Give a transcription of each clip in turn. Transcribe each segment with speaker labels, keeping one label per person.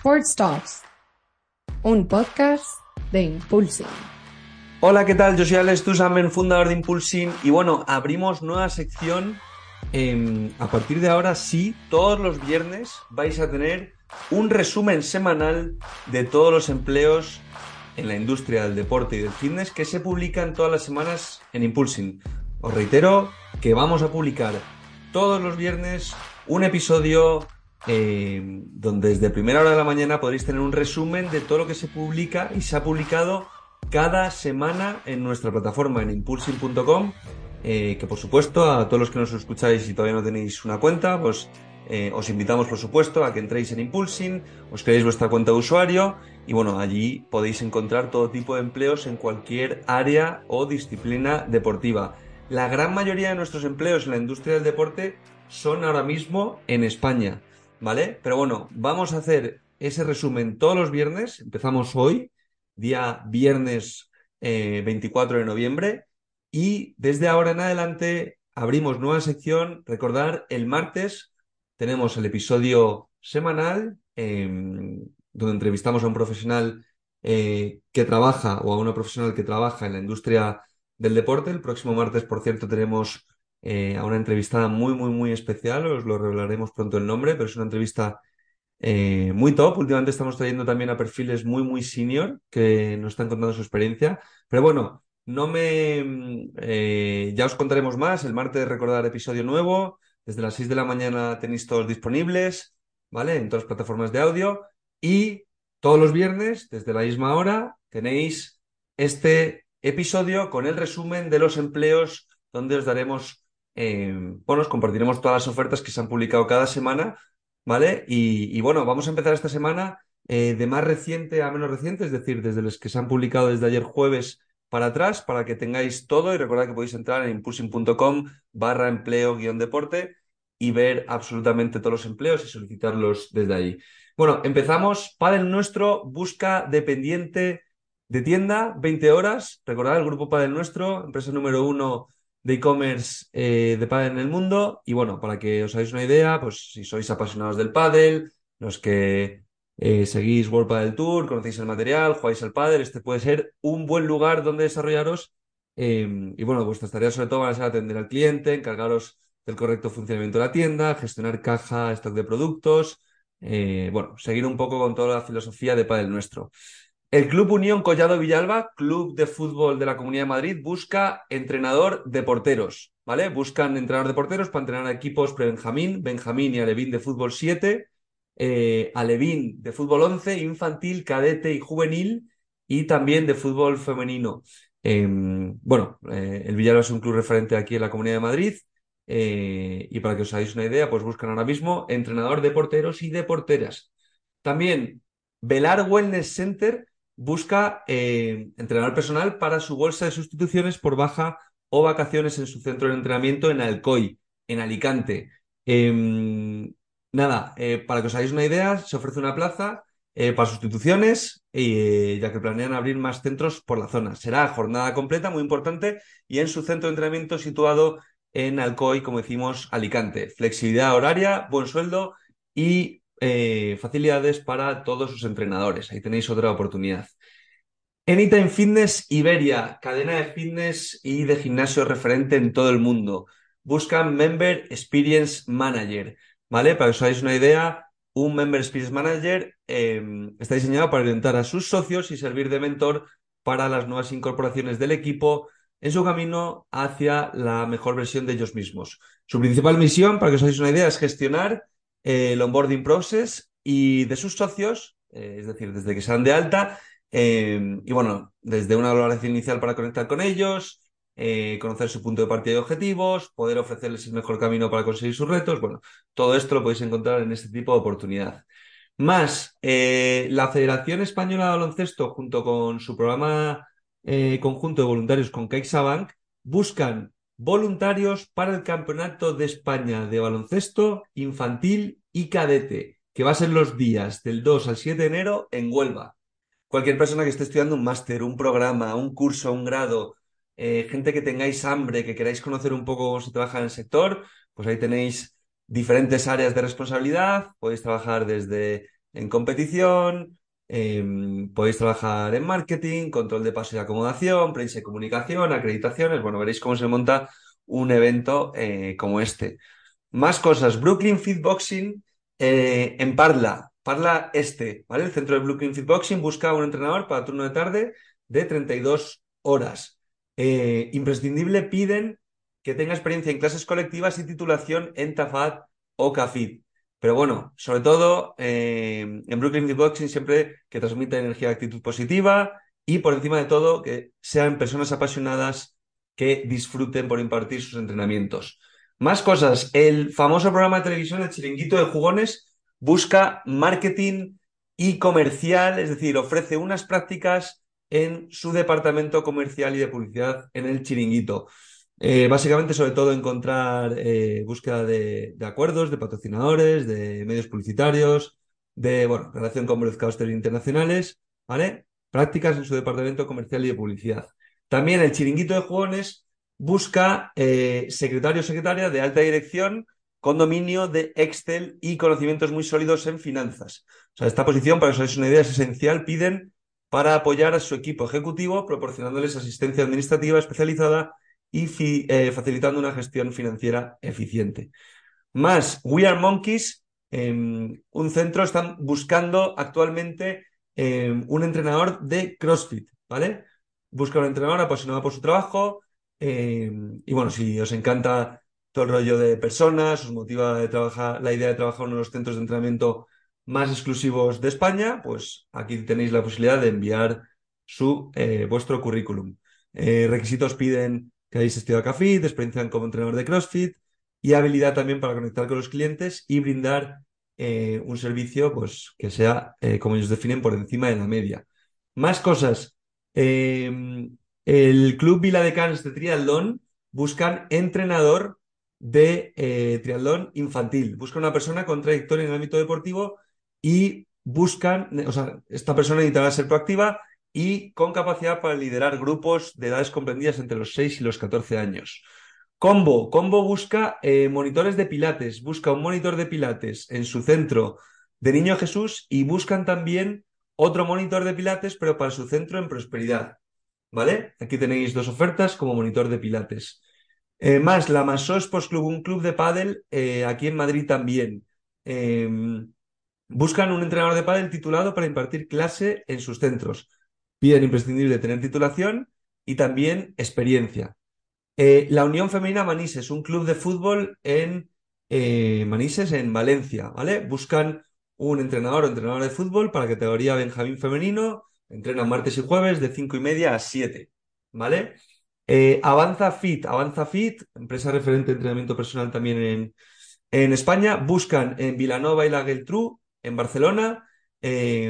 Speaker 1: Sports Talks, un podcast de Impulsing.
Speaker 2: Hola, ¿qué tal? Yo soy Alex Tusamen, fundador de Impulsing, y bueno, abrimos nueva sección. Em, a partir de ahora, sí, todos los viernes vais a tener un resumen semanal de todos los empleos en la industria del deporte y del fitness que se publican todas las semanas en Impulsing. Os reitero que vamos a publicar todos los viernes un episodio eh, donde desde primera hora de la mañana podréis tener un resumen de todo lo que se publica y se ha publicado cada semana en nuestra plataforma en impulsing.com. Eh, que por supuesto a todos los que nos escucháis y todavía no tenéis una cuenta, pues eh, os invitamos por supuesto a que entréis en Impulsing, os creéis vuestra cuenta de usuario y bueno, allí podéis encontrar todo tipo de empleos en cualquier área o disciplina deportiva. La gran mayoría de nuestros empleos en la industria del deporte son ahora mismo en España. ¿Vale? Pero bueno, vamos a hacer ese resumen todos los viernes. Empezamos hoy, día viernes 24 eh, de noviembre. Y desde ahora en adelante abrimos nueva sección. Recordar, el martes tenemos el episodio semanal em, donde entrevistamos a un profesional eh, que trabaja o a una profesional que trabaja en la industria del deporte. El próximo martes, por cierto, tenemos eh, a una entrevistada muy, muy, muy especial. Os lo revelaremos pronto el nombre, pero es una entrevista eh, muy top. Últimamente estamos trayendo también a perfiles muy, muy senior que nos están contando su experiencia. Pero bueno, no me. Eh, ya os contaremos más. El martes recordar episodio nuevo. Desde las 6 de la mañana tenéis todos disponibles, ¿vale? En todas las plataformas de audio. Y todos los viernes, desde la misma hora, tenéis este episodio con el resumen de los empleos donde os daremos eh, bueno, os compartiremos todas las ofertas que se han publicado cada semana, ¿vale? Y, bueno, vamos a empezar esta semana eh, de más reciente a menos reciente, es decir, desde los que se han publicado desde ayer jueves para atrás, para que tengáis todo y recordad que podéis entrar en impulsing.com barra empleo guion deporte y ver absolutamente todos los empleos y solicitarlos desde ahí. Bueno, empezamos. Padel Nuestro busca dependiente de tienda, 20 horas. Recordad el grupo Padel Nuestro, empresa número uno de e-commerce eh, de pádel en el mundo. Y bueno, para que os hagáis una idea, pues si sois apasionados del pádel, los que eh, seguís World Padel Tour, conocéis el material, jugáis al pádel, este puede ser un buen lugar donde desarrollaros. Em, y bueno, vuestras tareas sobre todo van a ser atender al cliente, encargaros del correcto funcionamiento de la tienda, gestionar caja, stock de productos, eh, bueno, seguir un poco con toda la filosofía de Padel nuestro. El Club Unión Collado Villalba, club de fútbol de la Comunidad de Madrid, busca entrenador de porteros, ¿vale? Buscan entrenador de porteros para entrenar equipos pre-Benjamín, Benjamín y Alevín de fútbol 7, eh, Alevín de fútbol 11, infantil, cadete y juvenil, y también de fútbol femenino. Em, bueno, eh, el Villalba es un club referente aquí en la Comunidad de Madrid, eh, y para que os hagáis una idea, pues buscan ahora mismo entrenador de porteros y de porteras. También Velar Wellness Center busca eh, entrenador personal para su bolsa de sustituciones por baja o vacaciones en su centro de entrenamiento en Alcoy, en Alicante. Em, nada, eh, para que os hagáis una idea, se ofrece una plaza eh, para sustituciones, ya que planean abrir más centros por la zona. Será jornada completa, muy importante, y en su centro de entrenamiento situado en Alcoy, como decimos, Alicante. Flexibilidad horaria, buen sueldo y eh, facilidades para todos sus entrenadores. Ahí tenéis otra oportunidad. Anytime Fitness Iberia, cadena de fitness y de gimnasio referente en todo el mundo. Buscan Member Experience Manager, ¿vale? Para que os hagáis una idea, un Member Experience Manager em, está diseñado para orientar a sus socios y servir de mentor para las nuevas incorporaciones del equipo en su camino hacia la mejor versión de ellos mismos. Su principal misión, para que os hagáis una idea, es gestionar el onboarding process y de sus socios, eh, es decir, desde que sean de alta, em, y bueno, desde una valoración inicial para conectar con ellos, eh, conocer su punto de partida y objetivos, poder ofrecerles el mejor camino para conseguir sus retos, bueno, todo esto lo podéis encontrar en este tipo de oportunidad. Más, eh, la Federación Española de Baloncesto, junto con su programa conjunto de voluntarios con CaixaBank, buscan voluntarios para el Campeonato de España de baloncesto infantil y cadete, que va a ser los días del 2 al 7 de enero en Huelva. Cualquier persona que esté estudiando un máster, un programa, un curso, un grado, eh, gente que tengáis hambre, que queráis conocer un poco cómo se trabaja en el sector, pues ahí tenéis diferentes áreas de responsabilidad. Podéis trabajar desde en competición, em, podéis trabajar en marketing, control de paso y acomodación, prensa y comunicación, acreditaciones. Bueno, veréis cómo se monta un evento eh, como este. Más cosas. Brooklyn Fitboxing eh, en Parla, Parla Este, ¿vale? El centro de Brooklyn Fitboxing busca un entrenador para turno de tarde de 32 horas. Eh, imprescindible piden que tenga experiencia en clases colectivas y titulación en TAFAT o CAFIT. Pero bueno, sobre todo eh, en Brooklyn Fitboxing siempre que transmita energía y actitud positiva y por encima de todo que sean personas apasionadas que disfruten por impartir sus entrenamientos. Más cosas. El famoso programa de televisión El Chiringuito de Jugones busca marketing y comercial, es decir, ofrece unas prácticas en su departamento comercial y de publicidad en el Chiringuito. Eh, básicamente, sobre todo, encontrar eh, búsqueda de, acuerdos, de patrocinadores, de medios publicitarios, de bueno, relación con broadcasters internacionales, ¿vale? Prácticas en su departamento comercial y de publicidad. También el chiringuito de jugones busca eh, secretario o secretaria de alta dirección con dominio de Excel y conocimientos muy sólidos en finanzas. O sea, esta posición, para que os hagáis una idea, es esencial. Piden para apoyar a su equipo ejecutivo, proporcionándoles asistencia administrativa especializada y eh, facilitando una gestión financiera eficiente. Más, We Are Monkeys, em, un centro, están buscando actualmente em, un entrenador de CrossFit, ¿vale? Busca un entrenador apasionado por su trabajo em, y bueno, si os encanta todo el rollo de personas, os motiva de trabajar, la idea de trabajar en uno de los centros de entrenamiento más exclusivos de España, pues aquí tenéis la posibilidad de enviar su, eh, vuestro currículum. Eh, requisitos piden que hayáis estudiado CAFIT, experiencia como entrenador de CrossFit y habilidad también para conectar con los clientes y brindar eh, un servicio pues, que sea, eh, como ellos definen, por encima de la media. Más cosas. Em, el Club Vila de Cans de Triatlón buscan entrenador de eh, triatlón infantil. Buscan una persona con trayectoria en el ámbito deportivo y buscan, o sea, esta persona necesitará ser proactiva y con capacidad para liderar grupos de edades comprendidas entre los 6 y los 14 años. Combo, Combo busca eh, monitores de pilates, busca un monitor de pilates en su centro de Niño Jesús y buscan también otro monitor de pilates, pero para su centro en prosperidad. ¿Vale? Aquí tenéis dos ofertas como monitor de pilates. Eh, más, la Maso Sports Club, un club de pádel eh, aquí en Madrid también. Em, buscan un entrenador de pádel titulado para impartir clase en sus centros piden imprescindible tener titulación y también experiencia. Eh, la Unión Femenina Manises, un club de fútbol en eh, Manises, en Valencia, ¿vale? Buscan un entrenador o entrenadora de fútbol para categoría Benjamín femenino, entrenan martes y jueves de 5 y media a 7, ¿vale? Eh, Avanza Fit, Avanza Fit, empresa referente de entrenamiento personal también en, en España, buscan en Vilanova y la Geltrú, en Barcelona,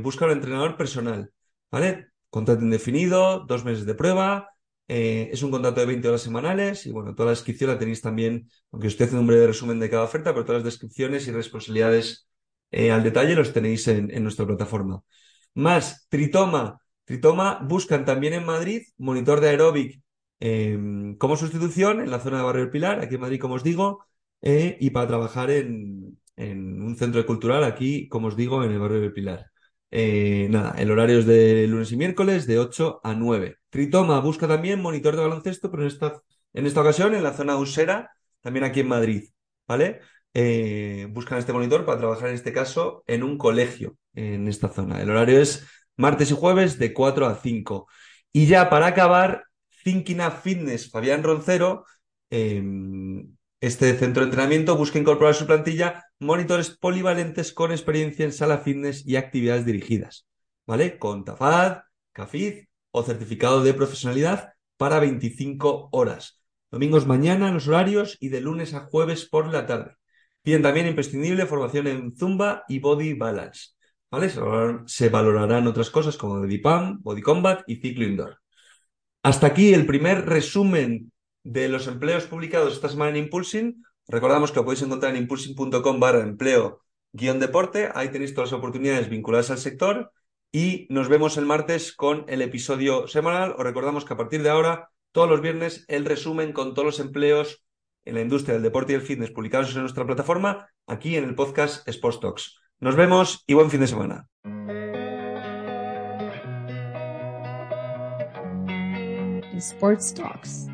Speaker 2: buscan un entrenador personal, ¿vale? Contrato indefinido, dos meses de prueba, eh, es un contrato de 20 horas semanales y bueno, toda la descripción la tenéis también, aunque estoy haciendo un breve resumen de cada oferta, pero todas las descripciones y responsabilidades eh, al detalle los tenéis en, nuestra plataforma. Más, Tritoma. Tritoma buscan también en Madrid monitor de aeróbic em, como sustitución en la zona de Barrio del Pilar, aquí en Madrid, como os digo, eh, y para trabajar en, en un centro cultural aquí, como os digo, en el Barrio del Pilar. Eh, nada, el horario es de lunes y miércoles de 8 a 9. Tritoma busca también monitor de baloncesto, pero en esta, en esta ocasión en la zona usera, también aquí en Madrid, ¿vale? Eh, buscan este monitor para trabajar en este caso en un colegio en esta zona. El horario es martes y jueves de 4 a 5. Y ya para acabar, Thinking Up Fitness, Fabián Roncero, em, este centro de entrenamiento busca incorporar a su plantilla monitores polivalentes con experiencia en sala fitness y actividades dirigidas, ¿vale? Con TAFAD, CAFID o certificado de profesionalidad para 25 horas. Domingos mañana en los horarios y de lunes a jueves por la tarde. Piden también imprescindible formación en Zumba y Body Balance. ¿Vale? Se valorarán otras cosas como Body Pump, Body Combat y ciclo indoor. Hasta aquí el primer resumen de los empleos publicados esta semana en Impulsing. Recordamos que lo podéis encontrar en impulsing.com barra empleo guion deporte. Ahí tenéis todas las oportunidades vinculadas al sector. Y nos vemos el martes con el episodio semanal. Os recordamos que a partir de ahora, todos los viernes, el resumen con todos los empleos en la industria del deporte y el fitness publicados en nuestra plataforma, aquí en el podcast Sports Talks. Nos vemos y buen fin de semana.
Speaker 1: Sports Talks.